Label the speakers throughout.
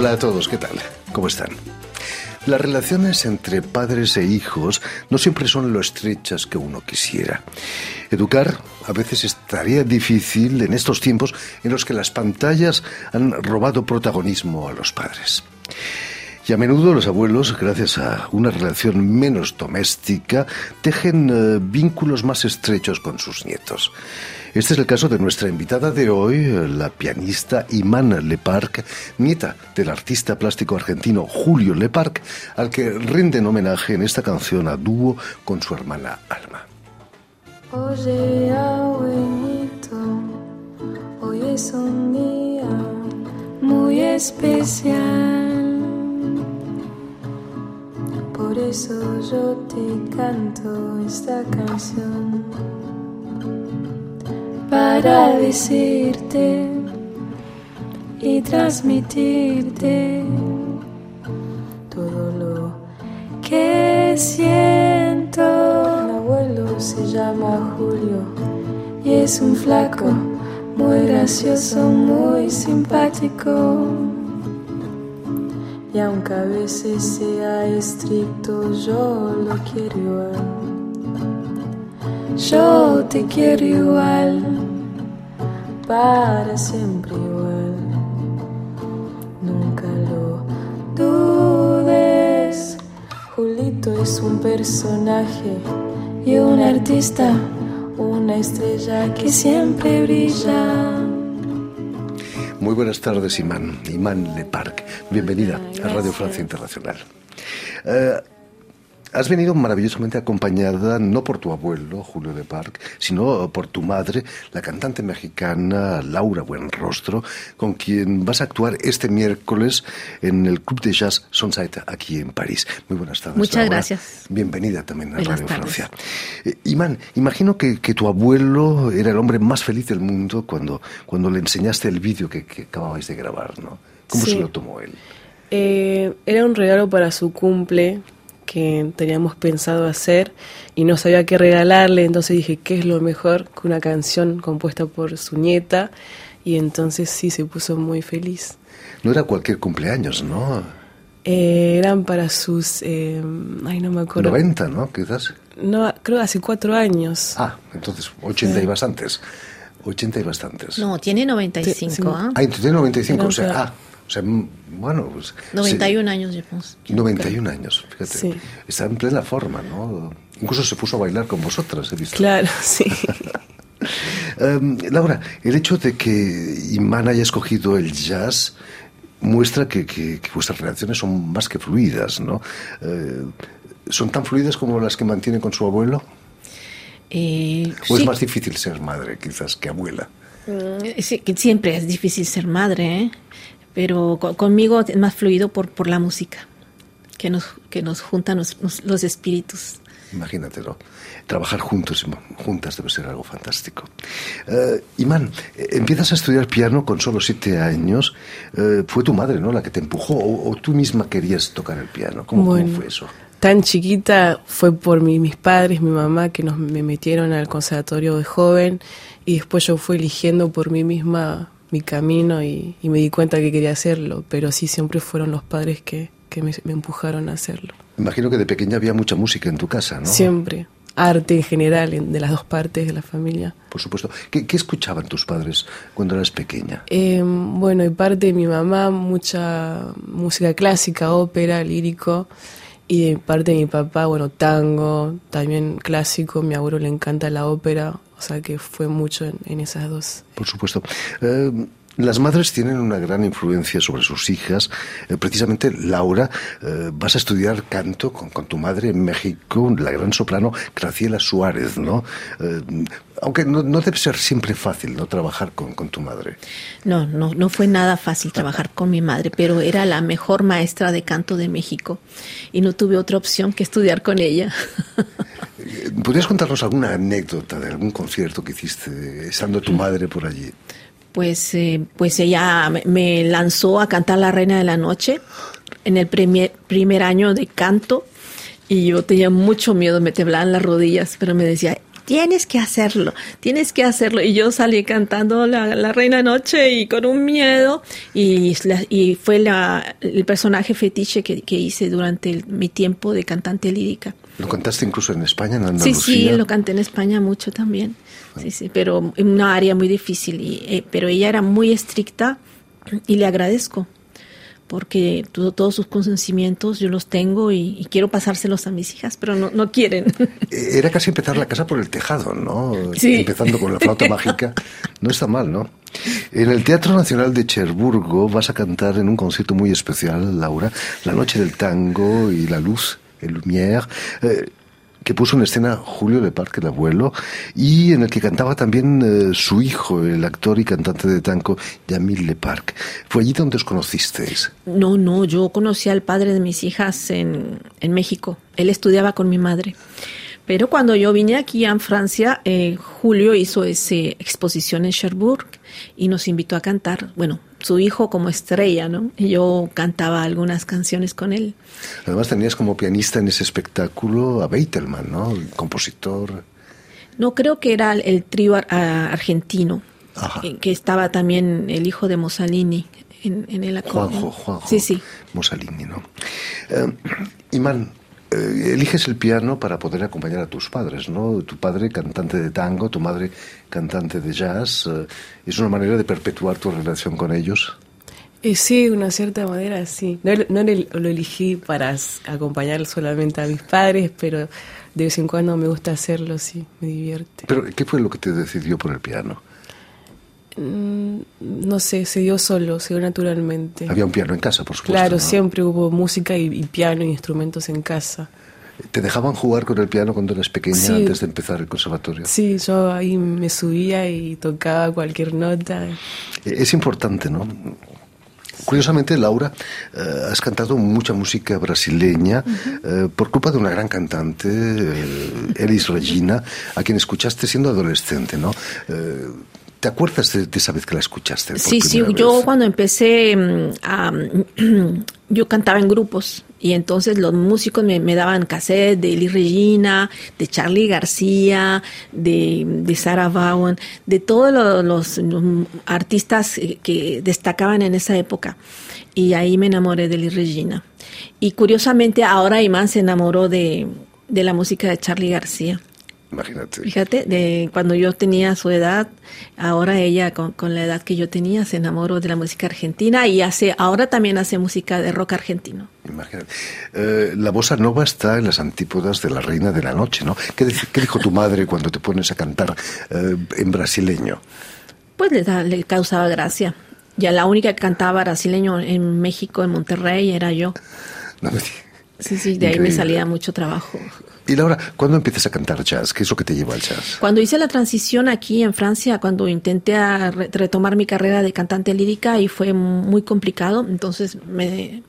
Speaker 1: Hola a todos, ¿qué tal? ¿Cómo están? Las relaciones entre padres e hijos no siempre son lo estrechas que uno quisiera. Educar a veces es tarea difícil en estos tiempos en los que las pantallas han robado protagonismo a los padres. Y a menudo los abuelos, gracias a una relación menos doméstica, tejen eh, vínculos más estrechos con sus nietos. Este es el caso de nuestra invitada de hoy, la pianista Imana Leparc, nieta del artista plástico argentino Julio Leparc, al que rinden homenaje en esta canción a dúo con su hermana Alma.
Speaker 2: Hoy es un día muy especial. Por eso yo te canto esta canción para decirte y transmitirte todo lo que siento. Mi abuelo se llama Julio y es un flaco muy gracioso, muy simpático. Y aunque a veces sea estricto, yo lo quiero igual. Yo te quiero igual, para siempre igual. Nunca lo dudes. Julito es un personaje y un artista, una estrella que siempre brilla.
Speaker 1: Muy buenas tardes, Imán. Imán Leparc. Bienvenida a Radio Francia Internacional. Eh, Has venido maravillosamente acompañada no por tu abuelo, Julio de Parc, sino por tu madre, la cantante mexicana Laura Buenrostro, con quien vas a actuar este miércoles en el Club de Jazz Sunside aquí en París. Muy buenas tardes.
Speaker 3: Muchas gracias.
Speaker 1: Bienvenida también a Radio Francia. Eh, Imán, imagino que, tu abuelo era el hombre más feliz del mundo cuando, cuando le enseñaste el vídeo que, acababais de grabar, ¿no? ¿Cómo se lo tomó él?
Speaker 4: Eh, era un regalo para su cumple que teníamos pensado hacer y no sabía qué regalarle, entonces dije, ¿qué es lo mejor que una canción compuesta por su nieta? Y entonces sí, se puso muy feliz.
Speaker 1: No era cualquier cumpleaños, ¿no?
Speaker 4: Eh, eran para sus, eh, ay, no me acuerdo.
Speaker 1: 90, ¿no? Quizás.
Speaker 4: No, creo hace cuatro años.
Speaker 1: Ah, entonces 80 y bastantes. 80 y bastantes.
Speaker 3: No, tiene 95, ¿ah?
Speaker 1: Ah, tiene 95, o sea, ah, o sea, bueno, pues...
Speaker 3: 91 años, yo
Speaker 1: 91 años, fíjate. Está en plena forma, ¿no? Incluso se puso a bailar con vosotras, he visto.
Speaker 4: Claro, sí.
Speaker 1: Em, Laura, el hecho de que Imán haya escogido el jazz muestra que, vuestras relaciones son más que fluidas, ¿no? Eh, ¿Son tan fluidas como las que mantiene con su abuelo?
Speaker 3: Eh,
Speaker 1: ¿O es más difícil ser madre, quizás, que abuela?
Speaker 3: Mm, sí, que siempre es difícil ser madre, ¿eh? Pero conmigo es más fluido por, por la música, que nos, que nos junta los espíritus.
Speaker 1: Imagínatelo. Trabajar juntos, juntas debe ser algo fantástico. Uh, Imán, eh, empiezas a estudiar piano con solo siete años. Eh, fue tu madre, ¿no? La que te empujó, o, tú misma querías tocar el piano. ¿Cómo, fue eso?
Speaker 4: Tan chiquita fue por mis padres, mi mamá, que nos, me metieron al conservatorio de joven y después yo fui eligiendo por mí misma mi camino y, me di cuenta que quería hacerlo, pero sí siempre fueron los padres que, me, empujaron a hacerlo.
Speaker 1: Imagino que de pequeña había mucha música en tu casa, ¿no?
Speaker 4: Siempre. Arte en general, de las dos partes de la familia.
Speaker 1: Por supuesto. ¿Qué, escuchaban tus padres cuando eras pequeña?
Speaker 4: Em, bueno, de parte de mi mamá, mucha música clásica, ópera, lírico. Y de parte de mi papá, bueno, tango, también clásico. Mi abuelo le encanta la ópera, o sea que fue mucho en, esas dos.
Speaker 1: Por supuesto. Eh, las madres tienen una gran influencia sobre sus hijas. Eh, precisamente, Laura, eh, vas a estudiar canto con, tu madre en México, la gran soprano Graciela Suárez, ¿no? aunque no, debe ser siempre fácil, ¿no? Trabajar con, con, tu madre.
Speaker 3: No, no, no fue nada fácil trabajar con mi madre, pero era la mejor maestra de canto de México y no tuve otra opción que estudiar con ella.
Speaker 1: ¿Podrías contarnos alguna anécdota de algún concierto que hiciste estando tu madre por allí?
Speaker 3: Pues, eh, pues ella me lanzó a cantar La Reina de la Noche en el primer, primer año de canto y yo tenía mucho miedo, me temblaban las rodillas, pero me decía, tienes que hacerlo, tienes que hacerlo. Y yo salí cantando La, la Reina Noche y con un miedo. Y, y fue la, el personaje fetiche que, que hice durante mi tiempo de cantante lírica.
Speaker 1: ¿Lo cantaste incluso en España, en Andalucía?
Speaker 3: Sí, sí, lo canté en España mucho también. Sí, sí, pero en una área muy difícil. Y, eh, pero ella era muy estricta y le agradezco porque todo, todos sus consentimientos yo los tengo y, y, quiero pasárselos a mis hijas, pero no, no quieren.
Speaker 1: Era casi empezar la casa por el tejado, ¿no? Sí. Empezando con la flauta mágica. No está mal, ¿no? En el Teatro Nacional de Cherburgo vas a cantar en un concierto muy especial, Laura, La Noche del Tango y la Luz, el Lumière. Eh, que puso en escena Julio de Parque, el abuelo, y en el que cantaba también eh, su hijo, el actor y cantante de tango, Yamil Le Parc. ¿Fue allí donde os conocisteis?
Speaker 3: No, no, yo conocí al padre de mis hijas en, en México. Él estudiaba con mi madre. Pero cuando yo vine aquí en Francia, eh, Julio hizo esa exposición en Cherbourg y nos invitó a cantar. Bueno, su hijo como estrella, ¿no? Y yo cantaba algunas canciones con él.
Speaker 1: Además tenías como pianista en ese espectáculo a Beitelman, ¿no? El compositor.
Speaker 3: No, creo que era el trío argentino, Ajá. que estaba también el hijo de Mussolini en, en el
Speaker 1: acordeón. Juanjo, Juanjo.
Speaker 3: Sí, sí.
Speaker 1: Mussolini, ¿no? Eh, Iman, eh, eliges el piano para poder acompañar a tus padres, ¿no? Tu padre cantante de tango, tu madre cantante de jazz. Eh, ¿Es una manera de perpetuar tu relación con ellos?
Speaker 4: Eh, sí, de una cierta manera, sí. No, no lo elegí para acompañar solamente a mis padres, pero de vez en cuando me gusta hacerlo, sí, me divierte.
Speaker 1: ¿Pero qué fue lo que te decidió por el piano?
Speaker 4: Mm, no sé, se dio solo, se dio naturalmente.
Speaker 1: Había un piano en casa, por supuesto.
Speaker 4: Claro,
Speaker 1: ¿no?
Speaker 4: siempre hubo música y, y, piano y instrumentos en casa.
Speaker 1: ¿Te dejaban jugar con el piano cuando eras pequeña sí. antes de empezar el conservatorio?
Speaker 4: Sí, yo ahí me subía y tocaba cualquier nota.
Speaker 1: Es importante, ¿no? Curiosamente, Laura, eh, has cantado mucha música brasileña uh -huh. eh, por culpa de una gran cantante, eh, Elis Regina, a quien escuchaste siendo adolescente, ¿no? ¿Te acuerdas de, de, esa vez que la escuchaste?
Speaker 3: sí, sí, vez? yo cuando empecé a... yo cantaba en grupos y entonces los músicos me, me daban cassette de Eli Regina, de Charlie García, de, de Sarah Vaughan, de todos los, los, los, artistas que destacaban en esa época. Y ahí me enamoré de Eli Regina. Y curiosamente ahora Iman se enamoró de, de la música de Charlie García.
Speaker 1: Imagínate.
Speaker 3: Fíjate, de cuando yo tenía su edad, ahora ella con, con, la edad que yo tenía se enamoró de la música argentina y hace, ahora también hace música de rock argentino.
Speaker 1: Imagínate. Eh, la bossa nova está en las antípodas de la reina de la noche, ¿no? ¿Qué, qué dijo tu madre cuando te pones a cantar eh, en brasileño?
Speaker 3: Pues le, da, le causaba gracia. Ya la única que cantaba brasileño en México, en Monterrey, era yo.
Speaker 1: No me
Speaker 3: Sí, sí, de Increíble. ahí me salía mucho trabajo.
Speaker 1: Y Laura, ¿cuándo empiezas a cantar jazz? ¿Qué es lo que te lleva al jazz?
Speaker 3: Cuando hice la transición aquí en Francia, cuando intenté re retomar mi carrera de cantante lírica y fue muy complicado, entonces me,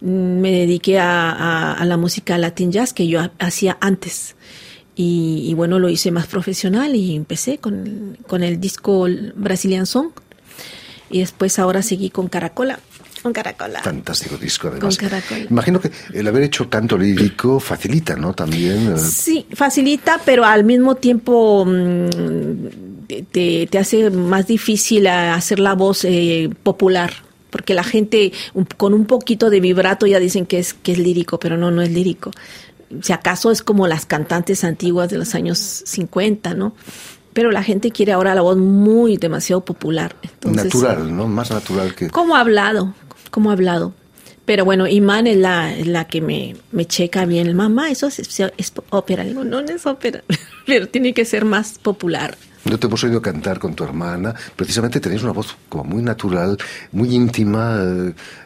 Speaker 3: me dediqué a, a, a, la música latin jazz que yo hacía antes. Y, y, bueno, lo hice más profesional y empecé con, con el disco Brazilian Song. Y después ahora seguí con Caracola. Con Caracola.
Speaker 1: Fantástico disco, además.
Speaker 3: Con Caracola.
Speaker 1: Imagino que el haber hecho canto lírico facilita, ¿no? También. Eh...
Speaker 3: Sí, facilita, pero al mismo tiempo mmm, te, te, hace más difícil hacer la voz eh, popular. Porque la gente un, con un poquito de vibrato ya dicen que es, que es lírico, pero no, no es lírico. Si acaso es como las cantantes antiguas de los años 50, ¿no? pero la gente quiere ahora la voz muy demasiado popular.
Speaker 1: Entonces, natural, ¿no? Más natural que...
Speaker 3: Como hablado, como hablado. Pero bueno, Iman es la, la que me, me checa bien. Mamá, eso es, es, es ópera. Digo, no, no es ópera, pero tiene que ser más popular.
Speaker 1: No te hemos oído cantar con tu hermana. Precisamente tenéis una voz como muy natural, muy íntima.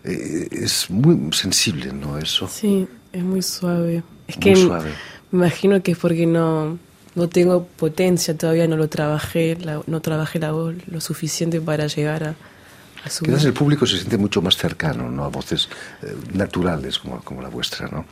Speaker 1: Eh, es muy sensible, ¿no? Eso.
Speaker 4: Sí, es muy suave. Es
Speaker 1: muy
Speaker 4: que
Speaker 1: suave.
Speaker 4: me imagino que es porque no no tengo potencia todavía, no lo trabajé, la, no trabajé la voz lo suficiente para llegar a,
Speaker 1: Quizás el público se siente mucho más cercano, ¿no? A voces eh, naturales como, como, la vuestra, ¿no?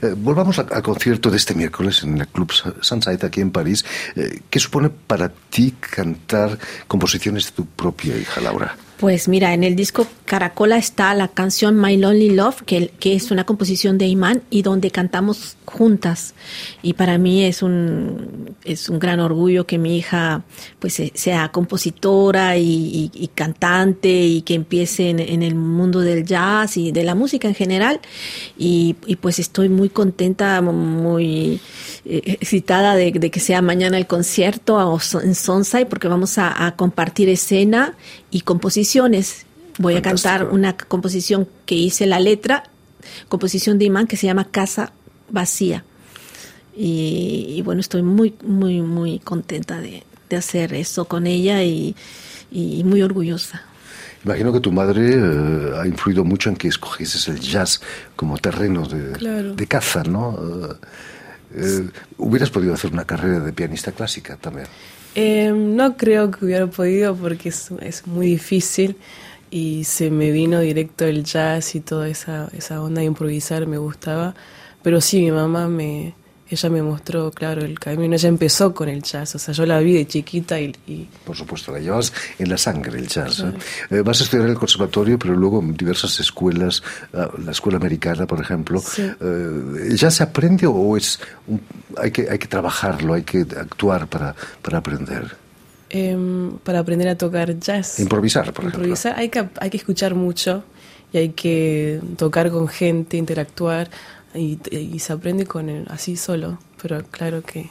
Speaker 1: Eh, volvamos al concierto de este miércoles en el Club Sunside aquí en París. Eh, ¿Qué supone para ti cantar composiciones de tu propia hija, Laura?
Speaker 3: Pues mira, en el disco Caracola está la canción My Lonely Love, que, es una composición de Imán y donde cantamos juntas. Y para mí es un, es un gran orgullo que mi hija pues sea compositora y, y, cantante y que empiece en, en, el mundo del jazz y de la música en general. Y, y pues estoy muy contenta, muy eh, excitada de, de, que sea mañana el concierto en Sonsai porque vamos a, a compartir escena y composiciones. Voy a cantar una composición que hice la letra, composición de Imán que se llama Casa Vacía. Y, bueno, estoy muy, muy, muy contenta de, hacer eso con ella y, muy orgullosa.
Speaker 1: Imagino que tu madre eh, ha influido mucho en que escogieses el jazz como terreno de, de caza, ¿no? Eh, eh, ¿Hubieras podido hacer una carrera de pianista clásica también?
Speaker 4: Em, no creo que hubiera podido porque es, es, muy difícil y se me vino directo el jazz y toda esa, esa onda de improvisar me gustaba. Pero sí, mi mamá me, ella me mostró, claro, el camino. Ella empezó con el jazz, o sea, yo la vi de chiquita y...
Speaker 1: Por supuesto, la llevas en la sangre el jazz. ¿eh? Eh, vas a estudiar en el conservatorio, pero luego en diversas escuelas, ah, la escuela americana, por ejemplo. Eh, ¿Ya se aprende o es hay, que, hay que trabajarlo, hay que actuar para, para aprender?
Speaker 4: Em, para aprender a tocar jazz.
Speaker 1: Improvisar, por
Speaker 4: Improvisar, hay que, hay que escuchar mucho y hay que tocar con gente, interactuar y, se aprende con él, así solo, pero claro que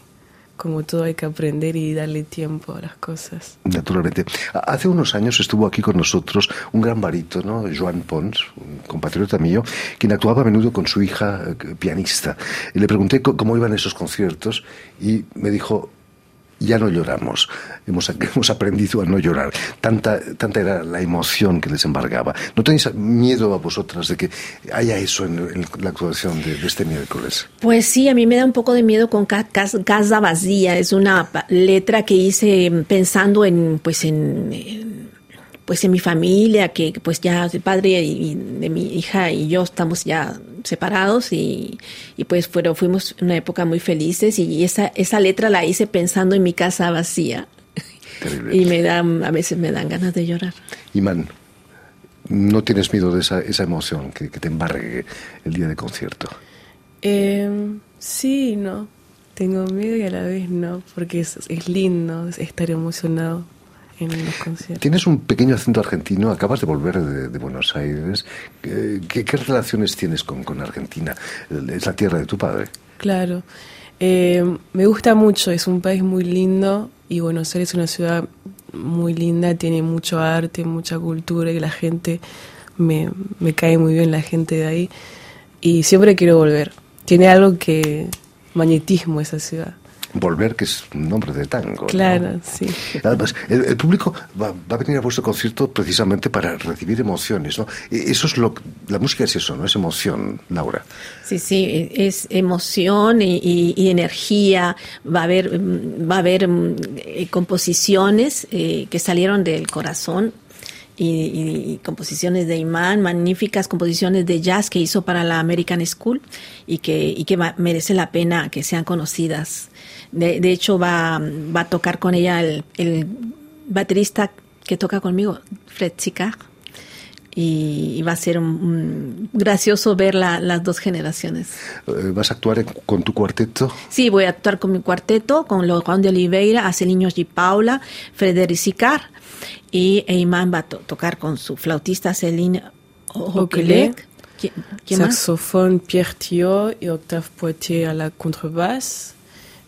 Speaker 4: como todo hay que aprender y darle tiempo a las cosas.
Speaker 1: Naturalmente. Hace unos años estuvo aquí con nosotros un gran barítono, Joan Pons, un compatriota mío, quien actuaba a menudo con su hija eh, pianista. Y le pregunté cómo iban esos conciertos y me dijo, ya no lloramos. Hemos, hemos aprendido a no llorar. Tanta, tanta era la emoción que les embargaba. ¿No tenéis miedo a vosotras de que haya eso en, la actuación de, este miércoles?
Speaker 3: Pues sí, a mí me da un poco de miedo con Casa Vacía. Es una letra que hice pensando en, pues en pues en mi familia, que pues ya el padre y, de mi hija y yo estamos ya separados y, y pues fueron, fuimos una época muy felices y esa, esa letra la hice pensando en mi casa vacía. Y me da, a veces me dan ganas de llorar.
Speaker 1: Imán, ¿no tienes miedo de esa, esa emoción que, te embargue el día de concierto?
Speaker 4: Eh, sí, no. Tengo miedo y a la vez no, porque es, es lindo estar emocionado en los conciertos.
Speaker 1: Tienes un pequeño acento argentino, acabas de volver de, Buenos Aires. ¿Qué, relaciones tienes con, con, Argentina? ¿Es la tierra de tu padre?
Speaker 4: Claro. Eh, me gusta mucho, es un país muy lindo y Buenos Aires es una ciudad muy linda, tiene mucho arte, mucha cultura y la gente, me, me cae muy bien la gente de ahí y siempre quiero volver. Tiene algo que, magnetismo esa ciudad.
Speaker 1: Volver, que es un nombre de tango.
Speaker 4: Claro, sí.
Speaker 1: Además, el, público va, a venir a vuestro concierto precisamente para recibir emociones, ¿no? E, eso es lo la música es eso, ¿no? Es emoción, Laura.
Speaker 3: Sí, sí, es emoción y, energía. Va a haber, va a haber mm, eh, composiciones eh, que salieron del corazón y, composiciones de Imán, magníficas composiciones de jazz que hizo para la American School y que, y que merece la pena que sean conocidas. De, de hecho, va, va, a tocar con ella el, el, baterista que toca conmigo, Fred Chica. Y, va a ser un, gracioso ver la, las dos generaciones.
Speaker 1: Eh, ¿Vas a actuar con tu cuarteto?
Speaker 3: Sí, voy a actuar con mi cuarteto, con Juan de Oliveira, Niños y Paula, Frederic Sicar y Eyman va a tocar con su flautista Celine Okelek.
Speaker 4: Saxofón Pierre Thiot y Octave Poitier a la contrebasse.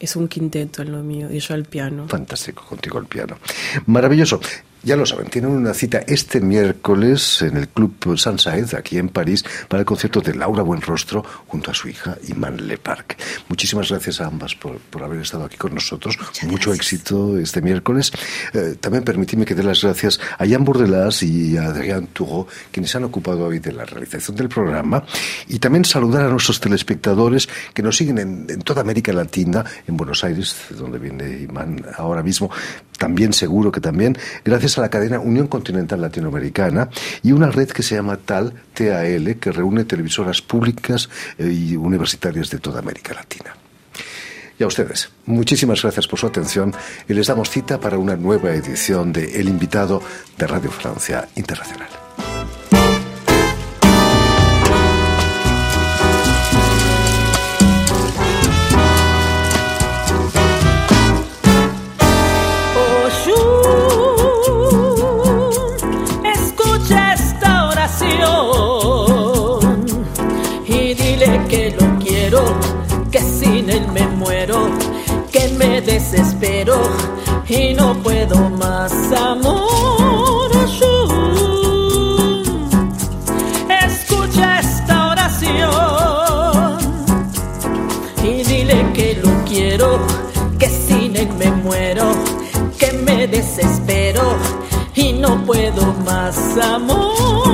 Speaker 4: Es un quinteto en lo mío y yo al piano.
Speaker 1: Fantástico, contigo al piano. Maravilloso. Ya lo saben, tienen una cita este miércoles en el Club Sansaez, aquí en París, para el concierto de Laura Buenrostro junto a su hija Iman Leparc. Muchísimas gracias a ambas por, por haber estado aquí con nosotros. Mucho éxito este miércoles. Eh, también permitidme que dé las gracias a Jan Bordelas y a Adrián Turro, quienes han ocupado hoy de la realización del programa. Y también saludar a nuestros telespectadores que nos siguen en, en toda América Latina, en Buenos Aires, donde viene Iman ahora mismo, también seguro que también, gracias a la cadena Unión Continental Latinoamericana y una red que se llama TAL, TAL, que reúne televisoras públicas eh, y universitarias de toda América Latina. Y a ustedes, muchísimas gracias por su atención y les damos cita para una nueva edición de El Invitado de Radio Francia Internacional.
Speaker 3: que sin él me muero, que me desespero y no puedo más amor.